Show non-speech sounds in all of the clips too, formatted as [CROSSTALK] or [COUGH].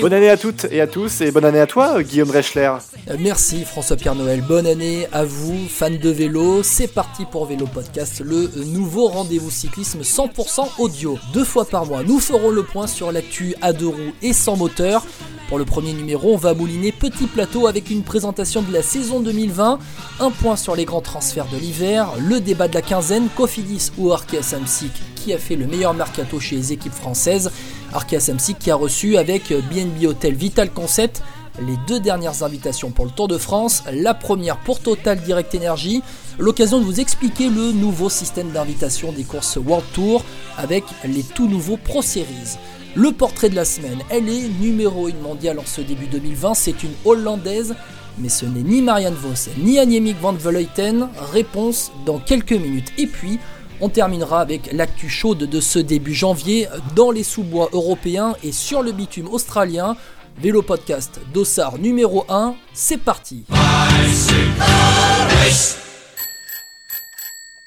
Bonne année à toutes et à tous, et bonne année à toi, Guillaume Reschler. Euh, Merci François-Pierre Noël, bonne année à vous, fans de vélo. C'est parti pour Vélo Podcast, le nouveau rendez-vous cyclisme 100% audio. Deux fois par mois, nous ferons le point sur l'actu à deux roues et sans moteur. Pour le premier numéro, on va mouliner petit plateau avec une présentation de la saison 2020, un point sur les grands transferts de l'hiver, le débat de la quinzaine, Cofidis ou Arkea Samsic, qui a fait le meilleur mercato chez les équipes françaises. Arkea Samsic qui a reçu avec BNB Hotel Vital Concept les deux dernières invitations pour le Tour de France, la première pour Total Direct Energy, l'occasion de vous expliquer le nouveau système d'invitation des courses World Tour avec les tout nouveaux Pro Series. Le portrait de la semaine, elle est numéro 1 mondiale en ce début 2020, c'est une Hollandaise, mais ce n'est ni Marianne Vos ni Annemiek van Vleuten, réponse dans quelques minutes. Et puis, on terminera avec l'actu chaude de ce début janvier dans les sous-bois européens et sur le bitume australien. Vélo Podcast Dossard numéro 1, c'est parti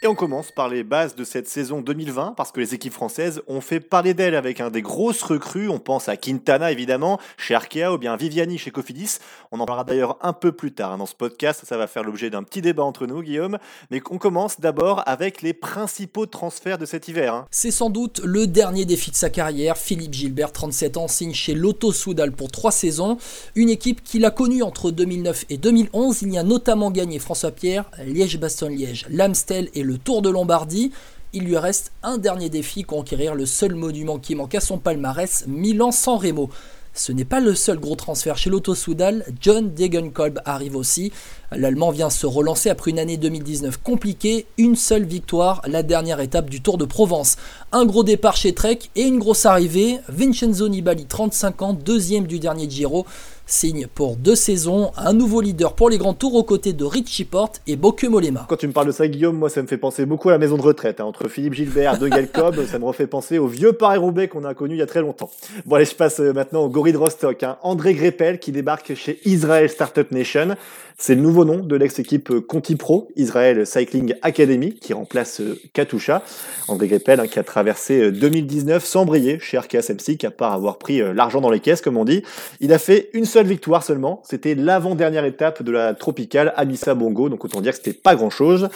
Et on commence par les bases de cette saison 2020, parce que les équipes françaises ont fait parler d'elles avec un des grosses recrues. On pense à Quintana évidemment, chez Arkea, ou bien Viviani chez Cofidis. On en parlera d'ailleurs un peu plus tard dans ce podcast. Ça va faire l'objet d'un petit débat entre nous, Guillaume. Mais on commence d'abord avec les principaux transferts de cet hiver. hein. C'est sans doute le dernier défi de sa carrière. Philippe Gilbert, 37 ans, signe chez Lotto Soudal pour 3 saisons. Une équipe qu'il a connue entre 2009 et 2011. Il y a notamment gagné François Pierre, Liège-Bastogne-Liège, l'Amstel et le Tour de Lombardie. Il lui reste un dernier défi, conquérir le seul monument qui manque à son palmarès, Milan-San Remo. Ce n'est pas le seul gros transfert chez l'Auto Soudal, John Degenkolb arrive aussi. L'Allemand vient se relancer après une année 2019 compliquée, une seule victoire, la dernière étape du Tour de Provence. Un gros départ chez Trek et une grosse arrivée, Vincenzo Nibali, 35 ans, deuxième du dernier Giro, signe pour deux saisons, un nouveau leader pour les grands tours aux côtés de Richie Porte et Bokeh Molema. Quand tu me parles de ça, Guillaume, moi ça me fait penser beaucoup à la maison de retraite. hein. Entre Philippe Gilbert, De Gelkob, [LAUGHS] ça me refait penser au vieux Paris-Roubaix qu'on a connu il y a très longtemps. Bon allez, je passe euh, maintenant au gorille de Rostock. hein. André Greppel qui débarque chez Israel Startup Nation. C'est le nouveau nom de l'ex-équipe euh, Conti Pro, Israel Cycling Academy, qui remplace euh, Katusha. André Greppel hein, qui a traversé euh, 2019 sans briller chez Samsic, à part avoir pris euh, l'argent dans les caisses, comme on dit. Il a fait une seule victoire seulement. C'était l'avant-dernière étape de la tropicale Amissa Bongo, donc autant dire que c'était pas grand-chose.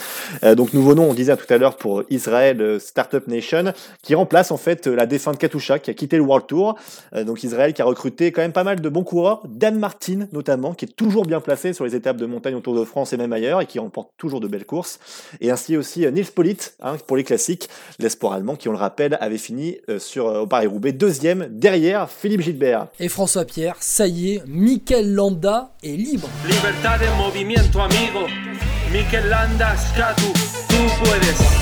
Euh, donc nouveau nom, on disait tout à l'heure pour Israel euh, Startup Nation, qui remplace en fait euh, la défunte Katusha, qui a quitté le World Tour. Euh, donc Israël qui a recruté quand même pas mal de bons coureurs, Dan Martin notamment, qui est toujours bien placé sur les étapes de montagne au Tour de France et même ailleurs, et qui remporte toujours de belles courses. Et ainsi aussi euh, Nils Polit, hein, pour les classiques, l'espoir allemand qui, on le rappelle, avait fini euh, sur euh, au Paris-Roubaix deuxième derrière Philippe Gilbert. Et François Pierre, ça y est, Mikel Landa est libre. Libertad de movimiento amigo Mikel Landa, Scatu, tú puedes.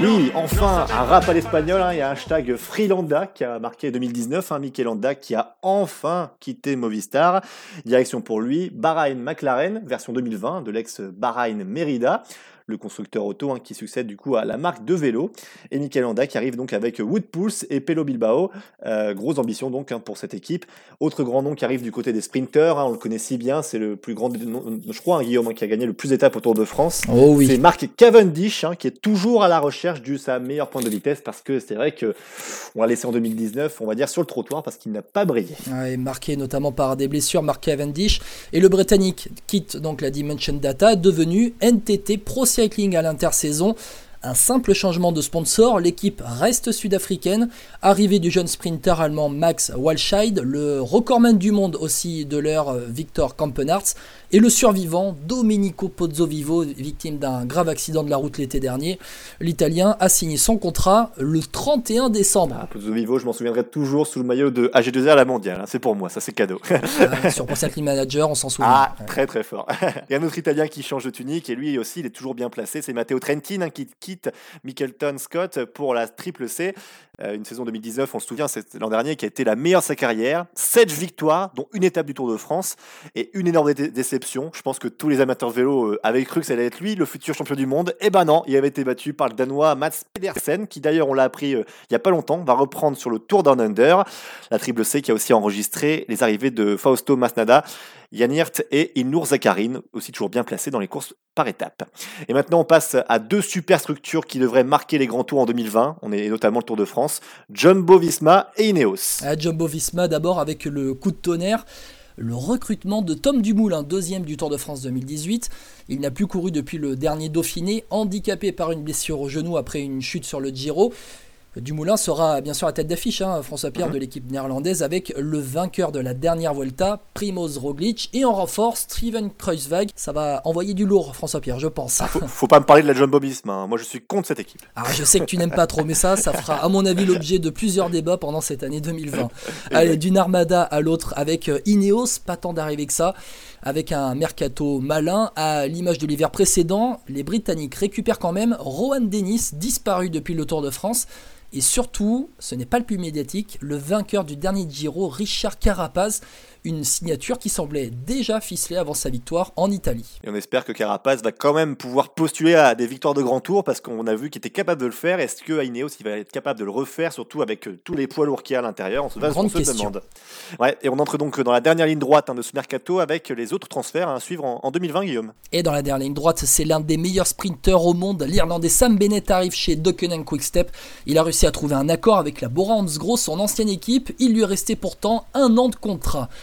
Oui, enfin, un rap à l'espagnol, hein, il y a un hashtag Freelanda qui a marqué 2019, hein, Mikel Landa qui a enfin quitté Movistar. Direction pour lui, Bahrain McLaren, version 2020 de l'ex Bahrain Merida, le constructeur auto hein, qui succède du coup à la marque de vélo. Et Mikel Landa qui arrive donc avec Wood Pulse et Pelo Bilbao. Euh, grosse ambition donc hein, pour cette équipe. Autre grand nom qui arrive du côté des sprinters, hein, on le connaît si bien, c'est le plus grand, je crois, Guillaume, qui a gagné le plus d'étapes au Tour de France. Oh oui. C'est Marc Cavendish qui est toujours à la recherche de sa meilleure pointe de vitesse parce que c'est vrai que on l'a laissé en 2019, on va dire sur le trottoir parce qu'il n'a pas brillé. Ouais, marqué notamment par des blessures, Mark Cavendish. Et le Britannique quitte donc la Dimension Data, devenu NTT Pro Cycling à l'intersaison. Un simple changement de sponsor, l'équipe reste sud-africaine. Arrivée du jeune sprinter allemand Max Walscheid, le recordman du monde aussi de l'heure Victor Kampenarts, et le survivant Domenico Pozzovivo, victime d'un grave accident de la route l'été dernier. L'Italien a signé son contrat le 31 décembre. Ah, Pozzo Vivo, je m'en souviendrai toujours sous le maillot de AG2R à la mondiale. hein, c'est pour moi, ça c'est cadeau. Euh, sur Cycling Manager, on s'en souvient. Ah, très très fort. [LAUGHS] Il y a un autre Italien qui change de tunique et lui aussi, il est toujours bien placé. C'est Matteo Trentin hein, qui quitte Michelton Scott pour la triple C. Euh, une saison 2019, on se souvient, c'est l'an dernier qui a été la meilleure de sa carrière. 7 victoires, dont une étape du Tour de France et une énorme dé- déception Je pense que tous les amateurs de vélo euh, avaient cru que ça allait être lui, le futur champion du monde. Et ben non, il avait été battu par le Danois Mats Pedersen, qui d'ailleurs, on l'a appris euh, il y a pas longtemps, va reprendre sur le Tour Down. La Triple C qui a aussi enregistré les arrivées de Fausto Masnada. Yann Hirt et Ilnour Zakarin, aussi toujours bien placés dans les courses par étapes. Et maintenant, on passe à deux super structures qui devraient marquer les grands tours en 2020. On est notamment le Tour de France. Jumbo Visma et Ineos. À Jumbo Visma d'abord avec le coup de tonnerre le recrutement de Tom Dumoulin, deuxième du Tour de France 2018. Il n'a plus couru depuis le dernier Dauphiné, handicapé par une blessure au genou après une chute sur le Giro. Dumoulin sera bien sûr à tête d'affiche, hein, François Pierre Mhm. de l'équipe néerlandaise, avec le vainqueur de la dernière Volta, Primoz Roglic, et en renfort, Steven Kruiswijk. Ça va envoyer du lourd, François Pierre, je pense. Faut, [LAUGHS] faut pas me parler de la Jumbo Visma. hein. Moi, je suis contre cette équipe. Alors, je sais que tu n'aimes pas trop, mais ça, ça fera, à mon avis, l'objet de plusieurs débats pendant cette année 2020. [LAUGHS] Allez, d'une armada à l'autre avec euh, Ineos, pas tant d'arriver que ça, avec un mercato malin. À l'image de l'hiver précédent, les Britanniques récupèrent quand même Rohan Dennis, disparu depuis le Tour de France. Et surtout, ce n'est pas le plus médiatique, le vainqueur du dernier Giro, Richard Carapaz, une signature qui semblait déjà ficelée avant sa victoire en Italie. Et on espère que Carapace va quand même pouvoir postuler à des victoires de grand tour parce qu'on a vu qu'il était capable de le faire. Est-ce que à Ineos il va être capable de le refaire, surtout avec euh, tous les poids lourds qu'il y a à l'intérieur? On se, on demande. Ouais, et on entre donc dans la dernière ligne droite hein, de ce mercato avec les autres transferts à suivre en, en 2020, Guillaume. Et dans la dernière ligne droite, c'est l'un des meilleurs sprinteurs au monde. L'Irlandais Sam Bennett arrive chez Dockenham Quickstep. Il a réussi à trouver un accord avec la Bora Hansgrohe, son ancienne équipe. Il lui restait pourtant un an de contrat.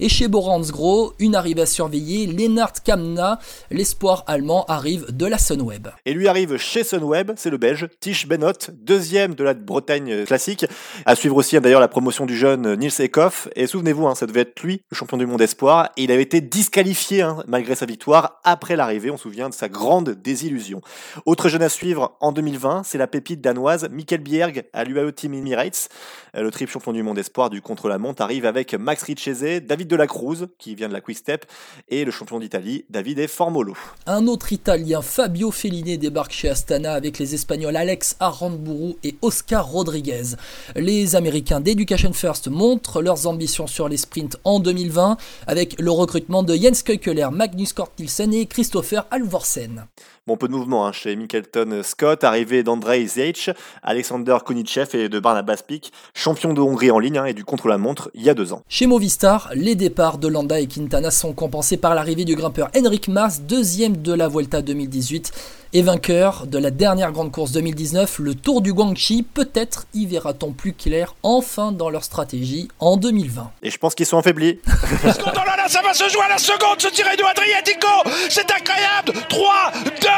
Et chez Hansgrohe, une arrivée à surveiller. Lennart Kamna, l'espoir allemand, arrive de la Sunweb. Et lui arrive chez Sunweb, c'est le Belge, Tish Benot, deuxième de la Bretagne classique. À suivre aussi hein, d'ailleurs la promotion du jeune Nils Ekoff. Et souvenez-vous, hein, ça devait être lui, le champion du monde espoir. Il avait été disqualifié hein, malgré sa victoire après l'arrivée. On se souvient de sa grande désillusion. Autre jeune à suivre en 2020, c'est la pépite danoise Mikkel Bjerg à l'UAE Team Emirates. Euh, Le triple champion du monde espoir du contre-la-montre arrive avec Max Richese, David de la Cruz, qui vient de la Quick et le champion d'Italie, Davide Formolo. Un autre Italien, Fabio Fellini, débarque chez Astana avec les Espagnols Alex Aramburu et Oscar Rodriguez. Les Américains d'Education First montrent leurs ambitions sur les sprints en 2020 avec le recrutement de Jens Keukeler, Magnus Cort Nielsen et Christopher Alvorsen. Bon, peu de mouvement hein, chez Mickelton Scott, arrivé d'Andrei Zeich, Alexander Konichev et de Barnabas Pik, champion de Hongrie en ligne hein, et du contre-la-montre il y a deux ans. Chez Movistar, les départs de Landa et Quintana sont compensés par l'arrivée du grimpeur Henrik Mars, deuxième de la Vuelta 2018 et vainqueur de la dernière grande course 2019, le Tour du Guangxi. Peut-être y verra-t-on plus clair enfin dans leur stratégie en 2020. Et je pense qu'ils sont affaiblis. oh là là, ça va se jouer à la seconde, ce tiré de Adriatico C'est incroyable 3, 2,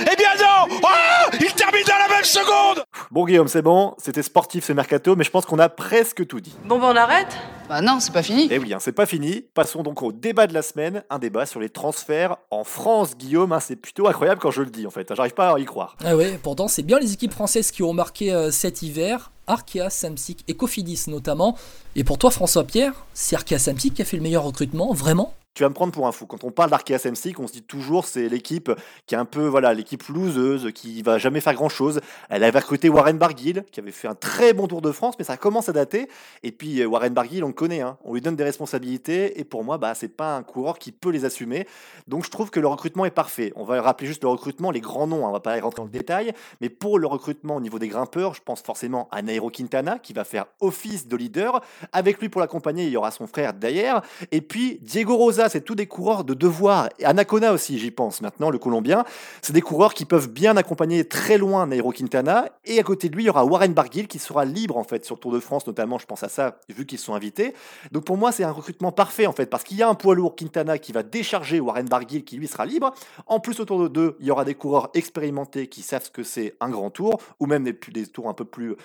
1, et bien non Oh Il termine dans la même seconde Bon Guillaume, c'est bon, c'était sportif ce mercato, mais je pense qu'on a presque tout dit. Bon, ben on arrête Bah non, c'est pas fini. Et oui, hein, c'est pas fini. Passons donc au débat de la semaine, un débat sur les transferts en France, Guillaume. hein, c'est plutôt incroyable quand je le dis en fait. J'arrive pas à y croire. Ah ouais, pourtant c'est bien les équipes françaises qui ont marqué euh, cet hiver. Arkea, Samsic et Cofidis notamment. Et pour toi François Pierre, c'est Arkea Samsic qui a fait le meilleur recrutement, vraiment? Tu vas me prendre pour un fou. Quand on parle d'Arkea Samsic, on se dit toujours c'est l'équipe qui est un peu voilà l'équipe loseuse, qui va jamais faire grand chose. Elle avait recruté Warren Barguil, qui avait fait un très bon Tour de France, mais ça commence à dater. Et puis euh, Warren Barguil, on le connaît, hein. on lui donne des responsabilités, et pour moi, bah c'est pas un coureur qui peut les assumer. Donc je trouve que le recrutement est parfait. On va rappeler juste le recrutement, les grands noms, hein, on va pas rentrer dans le détail, mais pour le recrutement au niveau des grimpeurs, je pense forcément à Nairo Quintana, qui va faire office de leader. Avec lui pour l'accompagner, il y aura son frère d'ailleurs. Et puis Diego Rosa, c'est tous des coureurs de devoir. Et Anacona aussi, j'y pense maintenant, le Colombien. C'est des coureurs qui peuvent bien accompagner très loin Nairo Quintana. Et à côté de lui, il y aura Warren Barguil qui sera libre en fait sur le Tour de France, notamment, je pense à ça, vu qu'ils sont invités. Donc pour moi, c'est un recrutement parfait en fait, parce qu'il y a un poids lourd Quintana qui va décharger Warren Barguil qui lui sera libre. En plus, autour de deux, il y aura des coureurs expérimentés qui savent ce que c'est un grand tour, ou même des, des tours un peu plus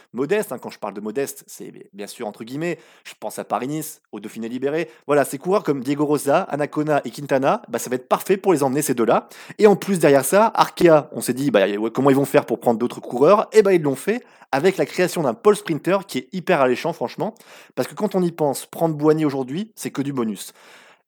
hein. Quand je parle de modeste, c'est bien sûr entre guillemets, je pense à Paris-Nice, au Dauphiné libéré. Voilà, ces coureurs comme Diego Rosa, Anacona et Quintana, bah, ça va être parfait pour les emmener ces deux-là. Et en plus, derrière ça, Arkea, on s'est dit bah, comment ils vont faire pour prendre d'autres coureurs? Et ben ils l'ont fait avec la création d'un pole sprinter qui est hyper alléchant, franchement. Parce que quand on y pense, prendre Boigny aujourd'hui, c'est que du bonus.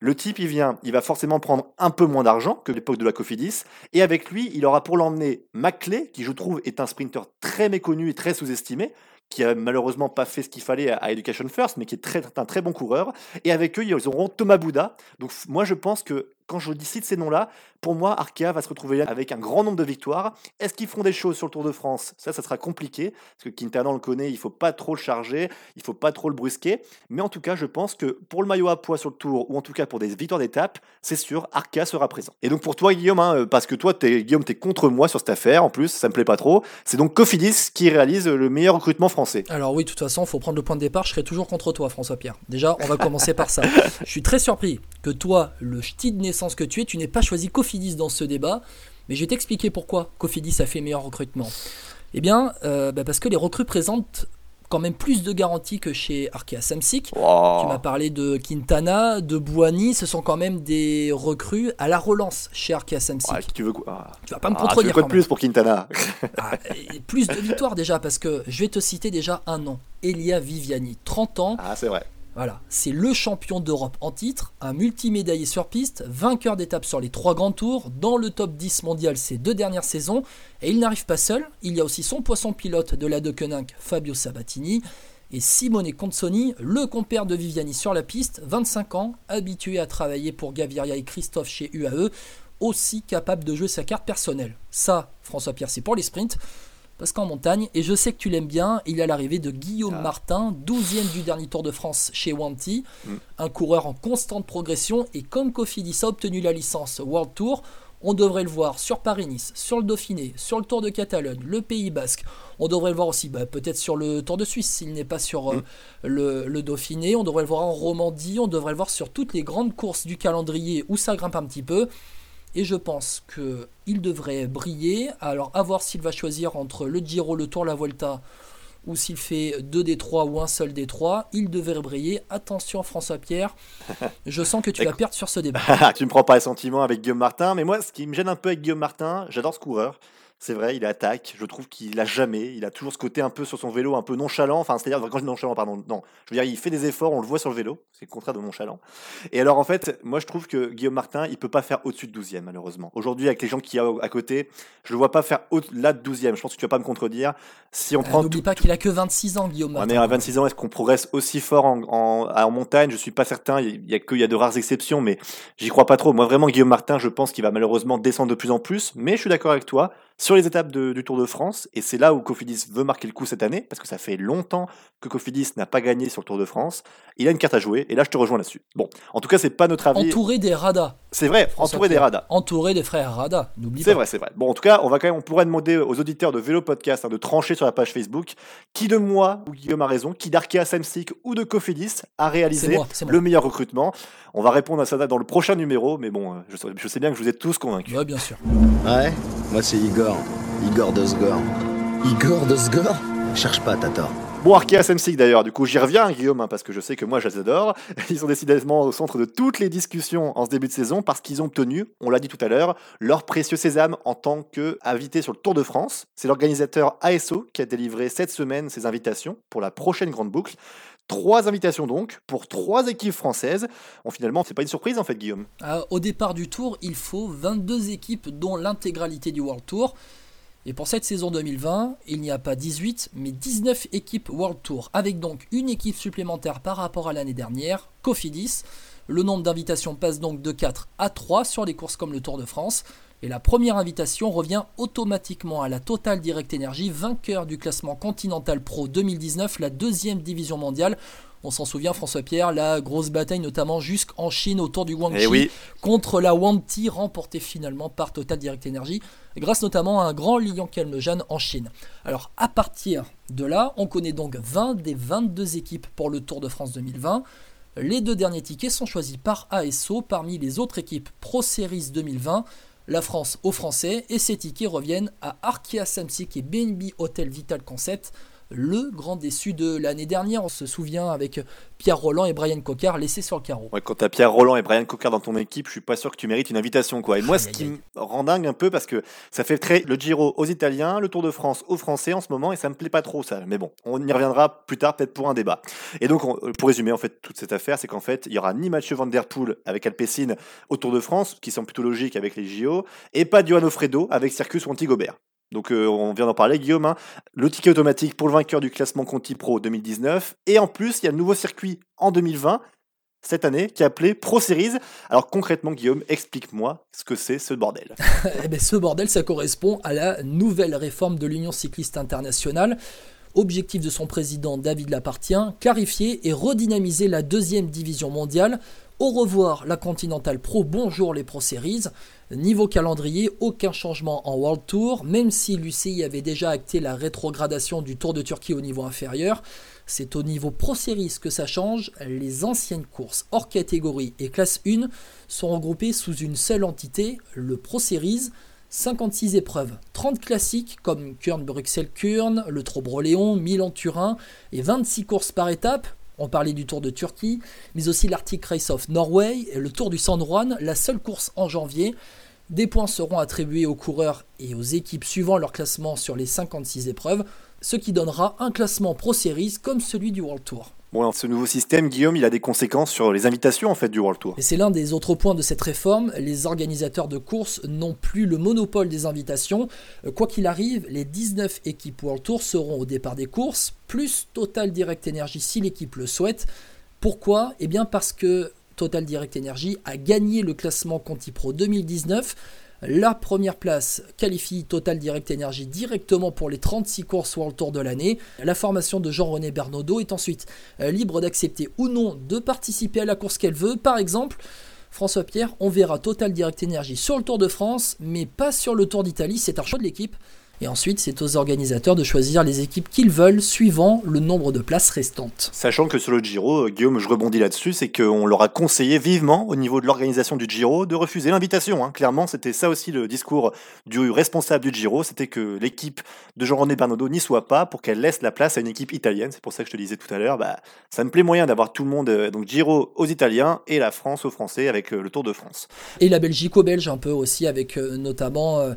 Le type, il vient, il va forcément prendre un peu moins d'argent que l'époque de la Cofidis. Et avec lui, il aura pour l'emmener Maclay, qui je trouve est un sprinter très méconnu et très sous-estimé, qui a malheureusement pas fait ce qu'il fallait à Education First, mais qui est un très bon coureur. Et avec eux, ils auront Thomas Bouda. Donc moi, je pense que quand je cite ces noms-là, pour moi, Arkea va se retrouver avec un grand nombre de victoires. Est-ce qu'ils font des choses sur le Tour de France? Ça, ça sera compliqué, parce que Quintana, on le connaît, il faut pas trop le charger, il faut pas trop le brusquer. Mais en tout cas, je pense que pour le maillot à poids sur le Tour, ou en tout cas pour des victoires d'étape, c'est sûr, Arkea sera présent. Et donc pour toi, Guillaume, hein, parce que toi, es, Guillaume, tu es contre moi sur cette affaire, en plus, ça me plaît pas trop, c'est donc Cofidis qui réalise le meilleur recrutement français. Alors oui, de toute façon, il faut prendre le point de départ, je serai toujours contre toi, François-Pierre. Déjà, on va commencer par ça. [LAUGHS] Je suis très surpris que toi, le ch'ti de naissance que tu es, tu n'aies pas choisi Cofidis dans ce débat. Mais je vais t'expliquer pourquoi Cofidis a fait meilleur recrutement. Eh bien, euh, bah, parce que les recrues présentent quand même plus de garanties que chez Arkea Samsic. Tu m'as parlé de Quintana, de Bouani, ce sont quand même des recrues à la relance chez Arkea Samsic. tu veux quoi? Tu vas pas me ah, contredire. Tu veux plus pour Quintana? Ah, Plus de victoires déjà, parce que je vais te citer déjà un nom. Elia Viviani, 30 ans. Ah, c'est vrai. Voilà, c'est le champion d'Europe en titre, un multimédaillé sur piste, vainqueur d'étapes sur les trois grands tours, dans le top 10 mondial ces deux dernières saisons, et il n'arrive pas seul, il y a aussi son poisson pilote de la Deceuninck, Fabio Sabatini, et Simone Consoni, le compère de Viviani sur la piste, 25 ans, habitué à travailler pour Gaviria et Christophe chez UAE, aussi capable de jouer sa carte personnelle. Ça, François Pierre, c'est pour les sprints parce qu'en montagne, et je sais que tu l'aimes bien, il y a l'arrivée de Guillaume ah. Martin, 12e du dernier Tour de France chez Wanty, mm. un coureur en constante progression, et comme Cofidis a obtenu la licence World Tour, on devrait le voir sur Paris-Nice, sur le Dauphiné, sur le Tour de Catalogne, le Pays Basque. On devrait le voir aussi bah, peut-être sur le Tour de Suisse s'il n'est pas sur euh, mm. le, le, Dauphiné. On devrait le voir en Romandie. On devrait le voir sur toutes les grandes courses du calendrier où ça grimpe un petit peu. Et je pense qu'il devrait briller. Alors, à voir s'il va choisir entre le Giro, le Tour, la Volta, ou s'il fait deux des trois ou un seul des trois. Il devrait briller. Attention, François Pierre. [LAUGHS] Je sens que tu vas perdre sur ce débat. [LAUGHS] tu me prends pas les sentiments avec Guillaume Martin. Mais moi, ce qui me gêne un peu avec Guillaume Martin, j'adore ce coureur. C'est vrai, il attaque. Je trouve qu'il a jamais. Il a toujours ce côté un peu sur son vélo, un peu nonchalant. Enfin, c'est-à-dire, quand je dis nonchalant, pardon, non. Je veux dire, il fait des efforts, on le voit sur le vélo. C'est le contraire de nonchalant. Et alors, en fait, moi, je trouve que Guillaume Martin, il peut pas faire au-dessus de 12e, malheureusement. Aujourd'hui, avec les gens qui y a à côté, je le vois pas faire au-delà de 12e. Je pense que tu vas pas me contredire. Si on euh, prend. N'oublie pas qu'il a que 26 ans, Guillaume Martin. mais à 26 ans, est-ce qu'on progresse aussi fort en, en, montagne? Je suis pas certain. Il y a, que, il y a de rares exceptions, mais j'y crois pas trop. Moi, vraiment, Guillaume Martin, je pense qu'il va malheureusement descendre de plus en plus. Mais je suis d'accord avec toi sur les étapes du Tour de France, et c'est là où Cofidis veut marquer le coup cette année, parce que ça fait longtemps que Cofidis n'a pas gagné sur le Tour de France. Il a une carte à jouer, et là je te rejoins là-dessus. Bon, en tout cas, c'est pas notre avis. Entouré des Radas. C'est vrai, entouré des Radas. Entouré des frères Rada, n'oublie pas. C'est vrai, c'est vrai. Bon, en tout cas, on va quand même, on pourrait demander aux auditeurs de Vélo Podcast hein, de trancher sur la page Facebook qui de moi ou Guillaume a raison, qui d'Arkea Samsic ou de Cofidis a réalisé le meilleur recrutement? On va répondre à ça dans le prochain numéro, mais bon, euh, je sais, bien que vous êtes tous convaincus. Ouais, bien sûr. Ouais, moi c'est Igor. Igor Dosgor. Igor Dosgor? Cherche pas, t'as tort. Bon, Arkea Samsic d'ailleurs, du coup j'y reviens Guillaume, hein, parce que je sais que moi je les adore. [LAUGHS] Ils sont décidément au centre de toutes les discussions en ce début de saison parce qu'ils ont obtenu, on l'a dit tout à l'heure, leur précieux sésame en tant qu'invité sur le Tour de France. C'est l'organisateur ASO qui a délivré cette semaine ses invitations pour la prochaine grande boucle. Trois invitations donc pour trois équipes françaises. Bon, finalement, c'est pas une surprise en fait, Guillaume. Ah, au départ du tour, il faut 22 équipes, dont l'intégralité du World Tour. Et pour cette saison 2020, il n'y a pas 18, mais 19 équipes World Tour, avec donc une équipe supplémentaire par rapport à l'année dernière, Cofidis. Le nombre d'invitations passe donc de 4 à 3 sur les courses comme le Tour de France. Et la première invitation revient automatiquement à la Total Direct Energy, vainqueur du classement Continental Pro 2019, la deuxième division mondiale. On s'en souvient, François Pierre, la grosse bataille notamment jusqu'en Chine autour du Guangxi eh contre la Wanti, remportée finalement par Total Direct Energy, grâce notamment à un grand Lion Calmejane en Chine. Alors à partir de là, on connaît donc 20 des 22 équipes pour le Tour de France 2020. Les deux derniers tickets sont choisis par ASO parmi les autres équipes Pro Series 2020 la France aux Français et ces tickets reviennent à Arkea Samsic et BNB Hotel Vital Concept le grand déçu de l'année dernière. On se souvient avec Pierre Roland et Brian Cocard laissés sur le carreau. Ouais, quand tu as Pierre Roland et Brian Cocard dans ton équipe, je suis pas sûr que tu mérites une invitation. quoi. Et moi, ce qui me rend dingue un peu, parce que ça fait très le Giro aux Italiens, le Tour de France aux Français en ce moment, et ça me plaît pas trop ça. Mais bon, on y reviendra plus tard, peut-être pour un débat. Et donc, pour résumer en fait toute cette affaire, c'est qu'en fait, il y aura ni Mathieu Van Der Poel avec Alpecin au Tour de France, qui semble plutôt logique avec les JO, et pas Johan Fredo avec Circus ou Antigobert. Donc euh, on vient d'en parler, Guillaume. Hein. Le ticket automatique pour le vainqueur du classement Conti Pro 2019. Et en plus, il y a le nouveau circuit en 2020 cette année qui est appelé Pro Series. Alors concrètement, Guillaume, explique-moi ce que c'est ce bordel. [LAUGHS] eh ben, ce bordel, ça correspond à la nouvelle réforme de l'Union cycliste internationale. Objectif de son président David Lapartien, clarifier et redynamiser la deuxième division mondiale. Au revoir la Continental Pro, bonjour les Pro Series. Niveau calendrier, aucun changement en World Tour, même si l'UCI avait déjà acté la rétrogradation du Tour de Turquie au niveau inférieur. C'est au niveau Pro Series que ça change. Les anciennes courses hors catégorie et classe 1 sont regroupées sous une seule entité, le Pro Series. 56 épreuves, 30 classiques comme Kurn-Bruxelles-Kurn, le Trobroléon, Milan-Turin et 26 courses par étape. On parlait du Tour de Turquie, mais aussi l'Arctic Race of Norway et le Tour du San Juan, la seule course en janvier. Des points seront attribués aux coureurs et aux équipes suivant leur classement sur les 56 épreuves, ce qui donnera un classement Pro Series comme celui du World Tour. Bon, ce nouveau système, Guillaume, il a des conséquences sur les invitations en fait du World Tour. Et c'est l'un des autres points de cette réforme. Les organisateurs de courses n'ont plus le monopole des invitations. Euh, quoi qu'il arrive, les 19 équipes World Tour seront au départ des courses, plus Total Direct Energy si l'équipe le souhaite. Pourquoi? Eh bien parce que Total Direct Energy a gagné le classement Conti Pro 2019 la première place qualifie Total Direct Energy directement pour les 36 courses World Tour de l'année. La formation de Jean-René Bernaudot est ensuite euh, libre d'accepter ou non de participer à la course qu'elle veut. Par exemple, François Pierre, on verra Total Direct Energy sur le Tour de France, mais pas sur le Tour d'Italie. C'est un choix de l'équipe. Et ensuite, c'est aux organisateurs de choisir les équipes qu'ils veulent suivant le nombre de places restantes. Sachant que sur le Giro, euh, Guillaume, je rebondis là-dessus, c'est qu'on leur a conseillé vivement au niveau de l'organisation du Giro de refuser l'invitation. Hein. Clairement, c'était ça aussi le discours du responsable du Giro, c'était que l'équipe de Jean-René Bernardo n'y soit pas pour qu'elle laisse la place à une équipe italienne. C'est pour ça que je te disais tout à l'heure, bah, ça me plaît moyen d'avoir tout le monde, euh, donc Giro aux Italiens et la France aux Français avec euh, le Tour de France. Et la Belgique aux Belges un peu aussi avec notamment... Euh,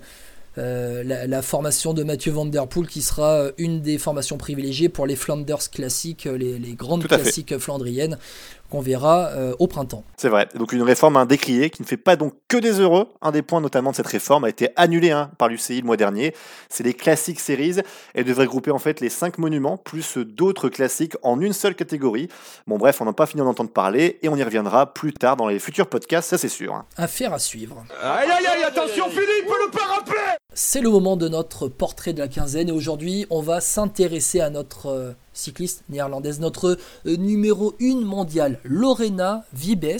la, formation de Mathieu Van Der Poel qui sera euh, une des formations privilégiées pour les Flanders classiques, euh, les, les grandes classiques flandriennes qu'on verra euh, au printemps. C'est vrai. Donc une réforme un décriée qui ne fait pas donc que des heureux. Un des points notamment de cette réforme a été annulé hein, par l'UCI le mois dernier. C'est les classiques series. Elle devrait grouper en fait les cinq monuments plus d'autres classiques en une seule catégorie. Bon bref, on n'a pas fini d'en entendre parler et on y reviendra plus tard dans les futurs podcasts, ça c'est sûr. Hein. Affaire à suivre. Aïe aïe aïe, attention Philippe, le parapluie C'est le moment de notre portrait de la quinzaine et aujourd'hui on va s'intéresser à notre euh, cycliste néerlandaise, notre euh, numéro 1 mondiale, Lorena Vibes,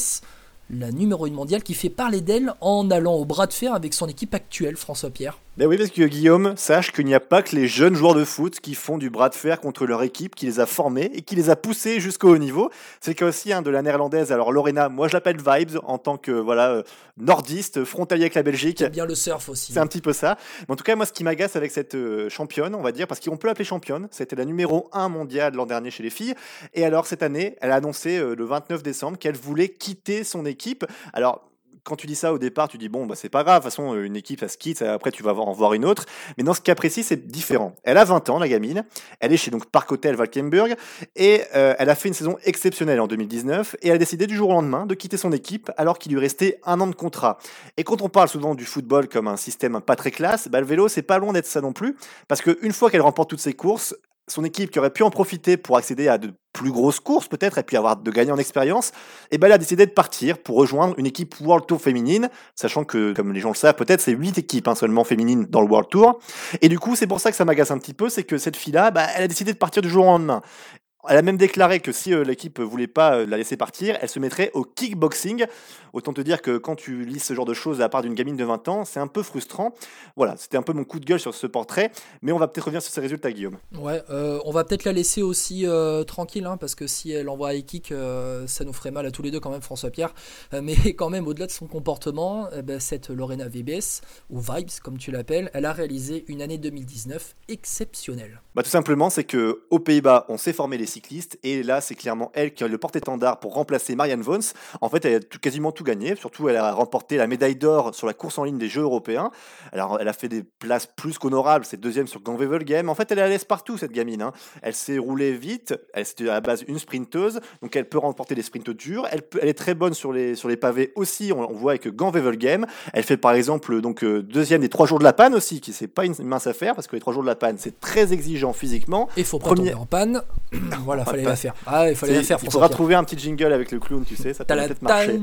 la numéro 1 mondiale qui fait parler d'elle en allant au bras de fer avec son équipe actuelle, François Pierre. Ben oui, parce que Guillaume, sache qu'il n'y a pas que les jeunes joueurs de foot qui font du bras de fer contre leur équipe, qui les a formés et qui les a poussés jusqu'au haut niveau. C'est cas aussi hein, de la néerlandaise. Alors Lorena, moi je l'appelle Vibes en tant que voilà euh, nordiste, frontalier avec la Belgique. bien le surf aussi. C'est un petit peu ça. Mais en tout cas, moi ce qui m'agace avec cette euh, championne, on va dire, parce qu'on peut l'appeler championne, c'était la numéro 1 mondiale l'an dernier chez les filles. Et alors cette année, elle a annoncé euh, le 29 décembre qu'elle voulait quitter son équipe. Alors quand tu dis ça au départ, tu dis bon, bah, c'est pas grave, de toute façon, une équipe, ça se quitte, après tu vas en voir une autre. Mais dans ce cas précis, c'est différent. Elle a 20 ans, la gamine. Elle est chez donc Park Hotel Valkenburg et euh, elle a fait une saison exceptionnelle en 2019 et elle a décidé du jour au lendemain de quitter son équipe alors qu'il lui restait un an de contrat. Et quand on parle souvent du football comme un système pas très classe, bah, le vélo, c'est pas loin d'être ça non plus parce qu'une fois qu'elle remporte toutes ses courses, son équipe qui aurait pu en profiter pour accéder à de plus grosses courses peut-être et puis avoir de gagner en expérience, et eh ben elle a décidé de partir pour rejoindre une équipe World Tour féminine, sachant que comme les gens le savent peut-être c'est 8 équipes hein, seulement féminines dans le World Tour. Et du coup c'est pour ça que ça m'agace un petit peu, c'est que cette fille-là, bah, elle a décidé de partir du jour au lendemain. Elle a même déclaré que si euh, l'équipe voulait pas euh, la laisser partir, elle se mettrait au kickboxing. Autant te dire que quand tu lis ce genre de choses à part d'une gamine de 20 ans, c'est un peu frustrant. Voilà, c'était un peu mon coup de gueule sur ce portrait, mais on va peut-être revenir sur ses résultats, Guillaume. Ouais, euh, on va peut-être la laisser aussi tranquille, hein, parce que si elle envoie à kick, ça nous ferait mal à tous les deux quand même, François-Pierre. mais [LAUGHS] quand même, au-delà de son comportement, eh ben, cette Lorena VBS, ou Vibes comme tu l'appelles, elle a réalisé une année 2019 exceptionnelle. Bah, tout simplement, c'est que aux Pays-Bas, on s'est formé les cycliste. Et là, c'est clairement elle qui a le porte-étendard pour remplacer Marianne Vons. En fait, elle a tout, quasiment tout gagné. Surtout, elle a remporté la médaille d'or sur la course en ligne des Jeux européens. Alors, elle a fait des places plus qu'honorables. C'est deuxième sur Gangwevel Game. En fait, elle est à l'aise partout, cette gamine. Hein. Elle s'est roulée vite. Elle c'était à la base une sprinteuse. Donc, elle peut remporter des sprints durs. Elle, elle est très bonne sur les, sur les pavés aussi. On, voit avec Gangwevel Game. Elle fait par exemple donc euh, deuxième des trois jours de la panne aussi, qui c'est pas une mince affaire parce que les trois jours de la panne, c'est très exigeant physiquement. Et faut pas tomber en panne. [CLEARS THROAT] Voilà, fallait la faire. Ah, il fallait la faire. il faudra trouver un petit jingle avec le clown, tu sais, ça peut peut-être marcher.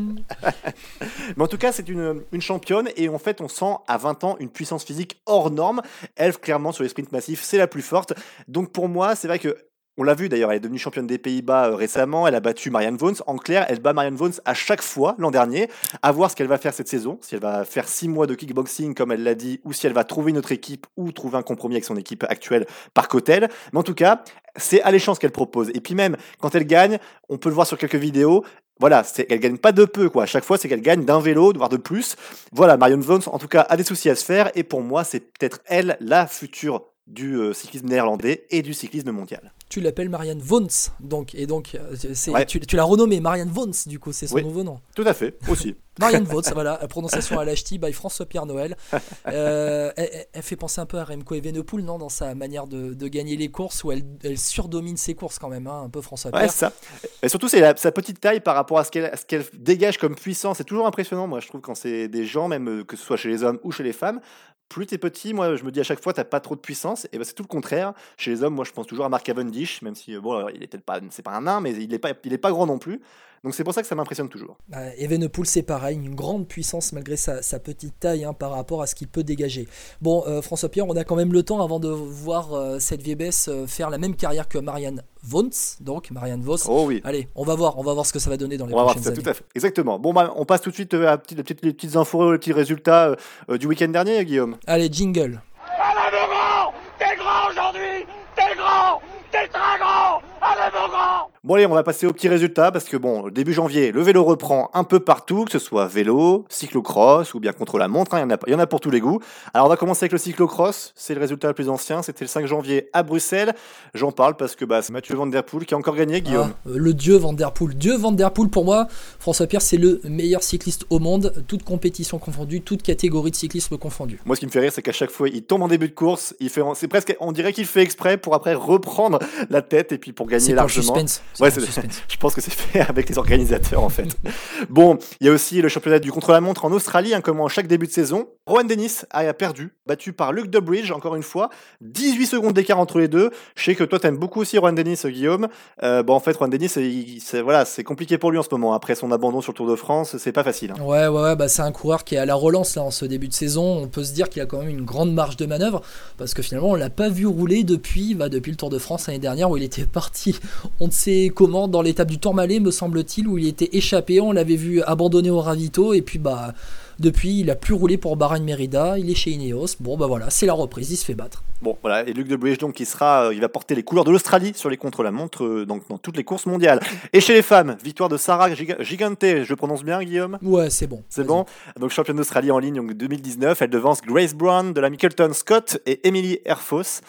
[LAUGHS] Mais en tout cas, c'est une, une championne et en fait, on sent à 20 ans une puissance physique hors norme. Elle, clairement, sur les sprints massifs, c'est la plus forte. Donc pour moi, c'est vrai que. On l'a vu d'ailleurs, elle est devenue championne des Pays-Bas euh, récemment, elle a battu Marianne Vons. En clair, elle bat Marianne Vons à chaque fois l'an dernier. À voir ce qu'elle va faire cette saison, si elle va faire six mois de kickboxing comme elle l'a dit, ou si elle va trouver une autre équipe ou trouver un compromis avec son équipe actuelle par Cotel. Mais en tout cas, c'est alléchant ce qu'elle propose. Et puis même, quand elle gagne, on peut le voir sur quelques vidéos, voilà, qu'elle gagne pas de peu, quoi. À chaque fois, c'est qu'elle gagne d'un vélo, voire de plus. Voilà, Marion Vons, en tout cas, a des soucis à se faire. Et pour moi, c'est peut-être elle, la future du euh, cyclisme néerlandais et du cyclisme mondial. Tu l'appelles Marianne Vons, donc, et donc, euh, Ouais. tu, tu l'as renommée Marianne Vons, du coup, c'est son Oui. nouveau nom. Tout à fait, aussi. [LAUGHS] Marianne Vons, voilà, prononciation à l'HT by François-Pierre Noël. [LAUGHS] Euh, elle, fait penser un peu à Remco Evenepoel, non, dans sa manière de, de gagner les courses, où elle, elle surdomine ses courses quand même, hein, un peu François-Pierre. Ouais, ça. Et surtout, c'est sa petite taille par rapport à ce qu'elle dégage comme puissance. C'est toujours impressionnant, moi, je trouve, quand c'est des gens, même que ce soit chez les hommes ou chez les femmes. Plus t'es petit, moi, je me dis à chaque fois, t'as pas trop de puissance. Et ben, c'est tout le contraire. Chez les hommes, moi, je pense toujours à Mark Cavendish, même si, euh, bon, il est peut-être pas, c'est pas un nain, mais il est pas, il est pas grand non plus. Donc, c'est pour ça que ça m'impressionne toujours. Euh, Evenepoel, c'est pareil, une grande puissance malgré sa, sa petite taille hein, par rapport à ce qu'il peut dégager. Bon, euh, François-Pierre, on a quand même le temps avant de voir euh, cette VBS euh, faire la même carrière que Marianne Vons, donc Marianne Vos. Oh oui. Allez, on va voir, on va voir ce que ça va donner dans les On va voir ça, années. tout à fait. Exactement. Bon, bah, on passe tout de suite euh, à les petites, les petites infos, les petits résultats du week-end dernier, Guillaume. Allez, jingle. Allez mon grand T'es grand aujourd'hui T'es grand T'es très grand Allez mon grand Bon allez, on va passer aux petits résultats parce que bon, début janvier, le vélo reprend un peu partout, que ce soit vélo, cyclocross ou bien contre la montre, hein, il y, en a, il y en a pour tous les goûts. Alors on va commencer avec le cyclocross, c'est le résultat le plus ancien, c'était le 5 janvier à Bruxelles. J'en parle parce que bah, c'est Mathieu Van Der Poel qui a encore gagné, Guillaume. Ah, euh, le dieu Van Der Poel. Dieu Van Der Poel, pour moi, François Pierre, c'est le meilleur cycliste au monde, toute compétition confondue, toute catégorie de cyclisme confondue. Moi, ce qui me fait rire, c'est qu'à chaque fois, il tombe en début de course, il fait, c'est presque, on dirait qu'il fait exprès pour après reprendre la tête et puis pour gagner C'est pour Ouais, [LAUGHS] je pense que c'est fait avec les organisateurs en fait. [LAUGHS] bon, il y a aussi le championnat du contre-la-montre en Australie, hein, comme en chaque début de saison. Rowan Dennis a perdu, battu par Luke Durbridge, encore une fois. 18 secondes d'écart entre les deux. Je sais que toi, t'aimes beaucoup aussi Rowan Dennis, euh, Guillaume. Euh, bon, en fait, Rowan Dennis, c'est voilà, c'est compliqué pour lui en ce moment. Après son abandon sur le Tour de France, c'est pas facile. hein. Ouais, ouais, ouais, bah c'est un coureur qui est à la relance là en ce début de saison. On peut se dire qu'il a quand même une grande marge de manœuvre parce que finalement on l'a pas vu rouler depuis, bah, depuis le Tour de France l'année dernière où il était [LAUGHS] parti, on ne sait comment, dans l'étape du Tourmalet me semble-t-il, où il était échappé. On l'avait vu abandonné au ravito et puis bah depuis il a plus roulé pour Bahrain Merida. Il est chez Ineos. Bon bah voilà, c'est la reprise, il se fait battre. Bon, voilà, et Luc Durbridge, donc, qui sera, euh, il va porter les couleurs de l'Australie sur les contre-la-montre, euh, donc, dans toutes les courses mondiales. Et chez les femmes, victoire de Sarah Giga- Gigante, je prononce bien, Guillaume? Ouais, c'est bon. C'est bon? Donc championne d'Australie en ligne donc 2019, elle devance Grace Brown de la Mickelton Scott et Emily Erfos.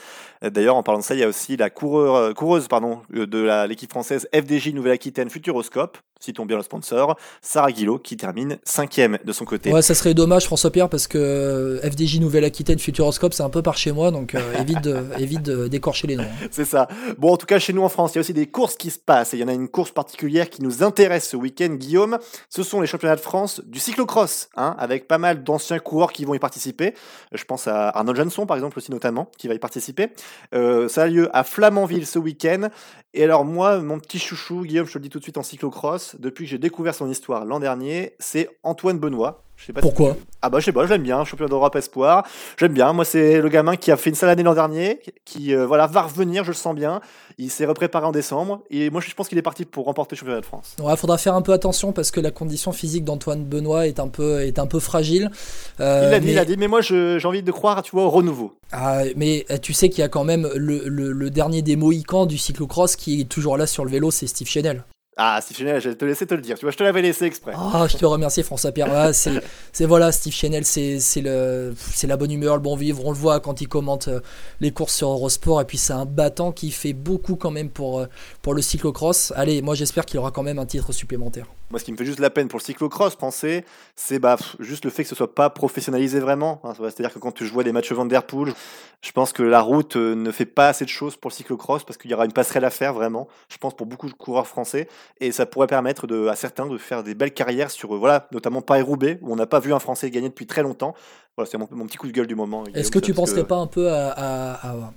Euh, D'ailleurs, en parlant de ça, il y a aussi la coureur, euh, coureuse pardon, de l'équipe française FDJ Nouvelle-Aquitaine Futuroscope, citons bien le sponsor, Sarah Guillot, qui termine cinquième de son côté. Ouais, ça serait dommage, François Pierre, parce que euh, FDJ Nouvelle-Aquitaine Futuroscope, c'est un peu par chez moi, donc euh, [LAUGHS] évite, de, évite d'écorcher les noms. hein. C'est ça. Bon, en tout cas, chez nous en France, il y a aussi des courses qui se passent. Et il y en a une course particulière qui nous intéresse ce week-end, Guillaume. Ce sont les championnats de France du cyclocross, hein, avec pas mal d'anciens coureurs qui vont y participer. Je pense à Arnaud Jansson, par exemple, aussi notamment, qui va y participer. Euh, ça a lieu à Flamanville ce week-end. Et alors, moi, mon petit chouchou, Guillaume, je te le dis tout de suite en cyclocross, depuis que j'ai découvert son histoire l'an dernier, c'est Antoine Benoît. Je sais pas si Pourquoi? Ah bah je sais pas, je l'aime bien, champion d'Europe espoir. J'aime bien. Moi c'est le gamin qui a fait une sale année l'an dernier, qui euh, voilà va revenir, je le sens bien. Il s'est repréparé en décembre et moi je pense qu'il est parti pour remporter le championnat de France. Il faudra faire un peu attention parce que la condition physique d'Antoine Benoît est un peu, est un peu fragile. Euh, il l'a dit, mais, il a dit. Mais moi j'ai envie de croire, tu vois, au renouveau. Ah, mais euh, tu sais qu'il y a quand même le, le- le dernier des Mohicans du cyclocross qui est toujours là sur le vélo, c'est Steve Chenel. Ah Steve Chenel, je vais te laisser te le dire. Tu vois, je te l'avais laissé exprès. Ah, je te remercie François Pierre. [LAUGHS] C'est, c'est voilà, Steve Chenel, c'est, c'est le, c'est la bonne humeur, le bon vivre. On le voit quand il commente euh, les courses sur Eurosport. Et puis c'est un battant qui fait beaucoup quand même pour, euh, pour le cyclocross. Allez, moi j'espère qu'il aura quand même un titre supplémentaire. Moi, ce qui me fait juste la peine pour le cyclocross français, c'est bah, pff, juste le fait que ce soit pas professionnalisé vraiment. hein. C'est-à-dire que quand je vois des matchs Van Der Poel, je pense que la route euh, ne fait pas assez de choses pour le cyclocross parce qu'il y aura une passerelle à faire vraiment. Je pense pour beaucoup de coureurs français et ça pourrait permettre de, à certains de faire des belles carrières sur euh, voilà, notamment Paris-Roubaix où on n'a pas vu un Français gagner depuis très longtemps. Voilà, c'est mon, mon petit coup de gueule du moment. Est-ce que tu penserais pas un peu à, à, à,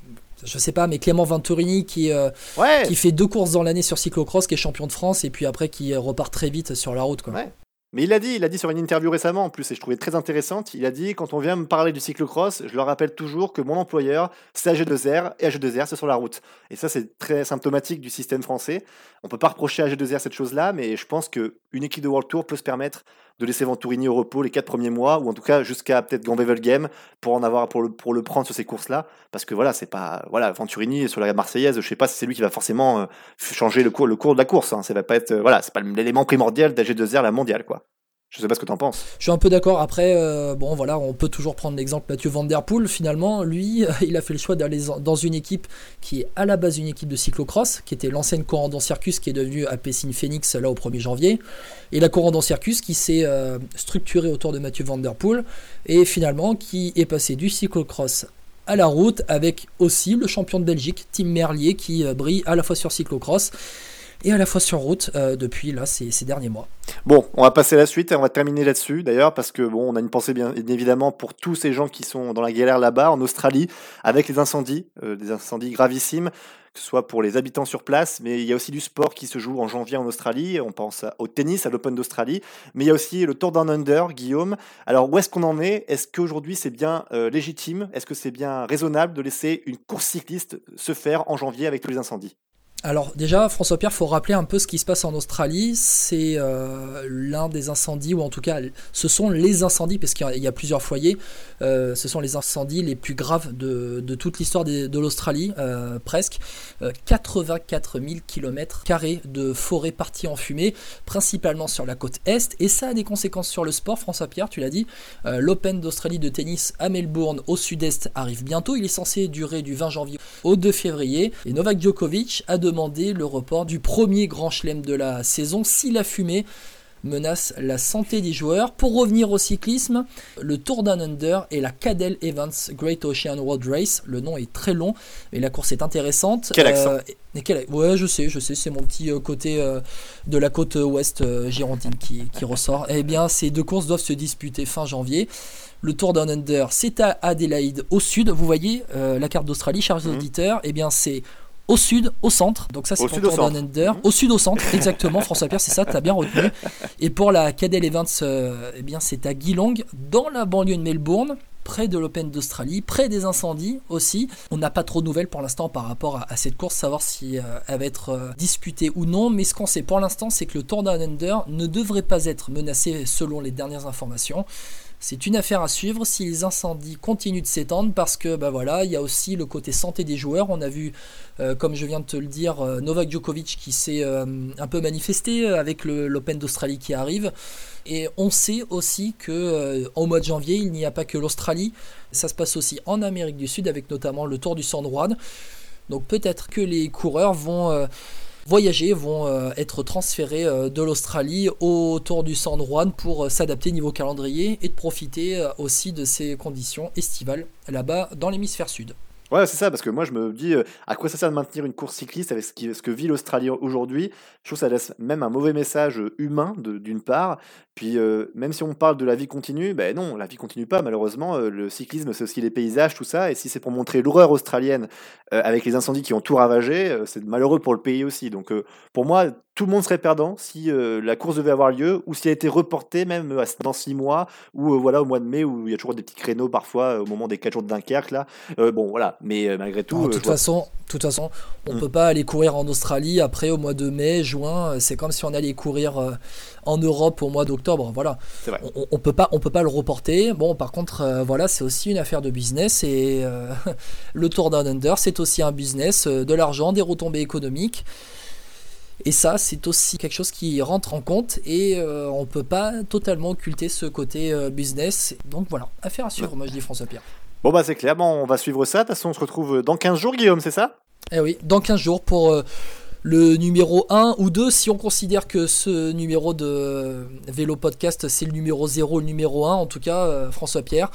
je sais pas, mais Clément Venturini qui, euh, ouais. qui fait deux courses dans l'année sur cyclocross, qui est champion de France, et puis après qui repart très vite sur la route. Quoi. Ouais. Mais il l'a dit, il a dit sur une interview récemment en plus, et je trouvais très intéressante. Il a dit quand on vient me parler du cyclocross, je leur rappelle toujours que mon employeur, c'est AG2R, et AG2R, c'est sur la route. Et ça, c'est très symptomatique du système français. On peut pas reprocher à AG2R cette chose-là, mais je pense qu'une équipe de World Tour peut se permettre de laisser Venturini au repos les quatre premiers mois, ou en tout cas jusqu'à peut-être Gamblevel Game, pour en avoir pour le, pour le prendre sur ces courses-là. Parce que voilà, c'est pas. Voilà, Venturini sur la Marseillaise, je sais pas si c'est lui qui va forcément euh, changer le cours, le cours de la course. Hein. Ça va pas être. Euh, voilà, c'est pas l'élément primordial d'AG2R, la mondiale, quoi. Je sais pas ce que tu en penses. Je suis un peu d'accord. Après, euh, bon, voilà, on peut toujours prendre l'exemple Mathieu Van Der. Finalement, lui, [LAUGHS] il a fait le choix d'aller dans une équipe qui est à la base une équipe de cyclocross, qui était l'ancienne Corandon Circus, qui est devenue Apessine Phoenix là au 1er janvier. Et la Corandon Circus qui s'est euh, structurée autour de Mathieu Van et finalement qui est passé du cyclocross à la route avec aussi le champion de Belgique, Tim Merlier, qui euh, brille à la fois sur cyclocross et à la fois sur route euh, depuis là ces, derniers mois. Bon, on va passer à la suite et on va terminer là-dessus d'ailleurs parce que bon, on a une pensée bien évidemment pour tous ces gens qui sont dans la galère là-bas en Australie avec les incendies, euh, des incendies gravissimes que ce soit pour les habitants sur place, mais il y a aussi du sport qui se joue en janvier en Australie. On pense au tennis, à l'Open d'Australie, mais il y a aussi le Tour Down Under, Guillaume. Alors où est-ce qu'on en est? Est-ce qu'aujourd'hui c'est bien euh, légitime? Est-ce que c'est bien raisonnable de laisser une course cycliste se faire en janvier avec tous les incendies? Alors déjà, François Pierre, faut rappeler un peu ce qui se passe en Australie. C'est euh, l'un des incendies, ou en tout cas, ce sont les incendies, parce qu'il y a plusieurs foyers. Euh, ce sont les incendies les plus graves de, toute l'histoire de, l'Australie, euh, presque. 84 000 km de forêt partie en fumée, principalement sur la côte est, et ça a des conséquences sur le sport. François Pierre, tu l'as dit. L'Open d'Australie de tennis à Melbourne, au sud-est, arrive bientôt. Il est censé durer du 20 janvier au 2 février. Et Novak Djokovic a le report du premier grand chelem de la saison si la fumée menace la santé des joueurs. Pour revenir au cyclisme, le Tour Down Under et la Cadel Evans Great Ocean Road Race. Le nom est très long, mais la course est intéressante. Quel accent euh, quel... Ouais, je sais, je sais, c'est mon petit euh, côté euh, de la côte ouest euh, girondine qui, qui ressort. Eh bien, ces deux courses doivent se disputer fin janvier. Le Tour Down Under, c'est à Adélaïde au sud. Vous voyez la carte d'Australie, chers Mhm. auditeurs. Eh bien, c'est au sud, au centre. Donc ça c'est pour Tour centre. Under. Au sud, au centre, exactement. François Pierre, c'est ça, t'as bien retenu. Et pour la Cadel Evans, euh, eh bien c'est à Geelong, dans la banlieue de Melbourne près de l'Open d'Australie, près des incendies aussi. On n'a pas trop de nouvelles pour l'instant par rapport à, à, cette course, savoir si euh, elle va être euh, disputée ou non. Mais ce qu'on sait pour l'instant, c'est que le Tour Down Under ne devrait pas être menacé selon les dernières informations. C'est une affaire à suivre si les incendies continuent de s'étendre parce que bah voilà, il y a aussi le côté santé des joueurs. On a vu, euh, comme je viens de te le dire, euh, Novak Djokovic qui s'est euh, un peu manifesté avec l'Open d'Australie qui arrive. Et on sait aussi que euh, au mois de janvier, il n'y a pas que l'Australie. Ça se passe aussi en Amérique du Sud avec notamment le Tour du San. Donc peut-être que les coureurs vont voyager, vont euh, être transférés euh, de l'Australie au Tour du San Juan pour euh, s'adapter niveau calendrier et de profiter aussi de ces conditions estivales là-bas dans l'hémisphère sud. Ouais, c'est ça, parce que moi je me dis euh, à quoi ça sert de maintenir une course cycliste avec ce, qui, ce que vit l'Australie aujourd'hui? Je trouve que ça laisse même un mauvais message euh, humain d'une part. Puis euh, même si on parle de la vie continue, ben non, la vie continue pas malheureusement. Le cyclisme c'est aussi les paysages, tout ça. Et si c'est pour montrer l'horreur australienne avec les incendies qui ont tout ravagé, c'est malheureux pour le pays aussi. Donc pour moi, tout le monde serait perdant si euh, la course devait avoir lieu ou si elle a été reportée même euh, dans six mois ou euh, voilà au mois de mai où il y a toujours des petits créneaux parfois au moment des quatre jours de Dunkerque là. Euh, bon voilà, mais malgré tout. De toute façon, toute façon, on Mm. peut pas aller courir en Australie après au mois de mai, juin. C'est comme si on allait courir en Europe au mois d'octobre. Voilà. Vrai. On, on peut pas, on peut pas le reporter. Bon, par contre, voilà, c'est aussi une affaire de business et [LAUGHS] le Tour Down Under, c'est aussi un business, de l'argent, des retombées économiques. Et ça, c'est aussi quelque chose qui rentre en compte et euh, on peut pas totalement occulter ce côté euh, business. Donc voilà, affaire à suivre, moi je dis François Pierre. Bon bah c'est clair, bon, on va suivre ça. De toute façon, on se retrouve dans 15 jours, Guillaume, c'est ça? Eh oui, dans 15 jours pour euh, le numéro 1 ou 2, si on considère que ce numéro de Vélo Podcast, c'est le numéro 0, le numéro 1, en tout cas, François Pierre.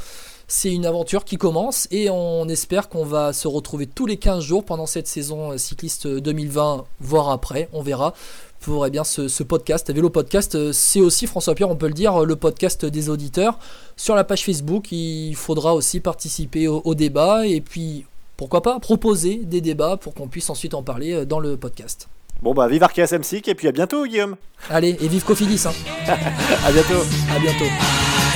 C'est une aventure qui commence et on espère qu'on va se retrouver tous les 15 jours pendant cette saison euh, cycliste 2020, voire après, on verra, pour eh bien, ce, ce podcast. Vélo Podcast, euh, c'est aussi, François Pierre, on peut le dire, le podcast des auditeurs. Sur la page Facebook, il faudra aussi participer au, au débat et puis, pourquoi pas, proposer des débats pour qu'on puisse ensuite en parler euh, dans le podcast. Bon bah vive Arkea Samsic et puis à bientôt Guillaume. Allez, et vive Cofidis hein. [LAUGHS] À bientôt. À bientôt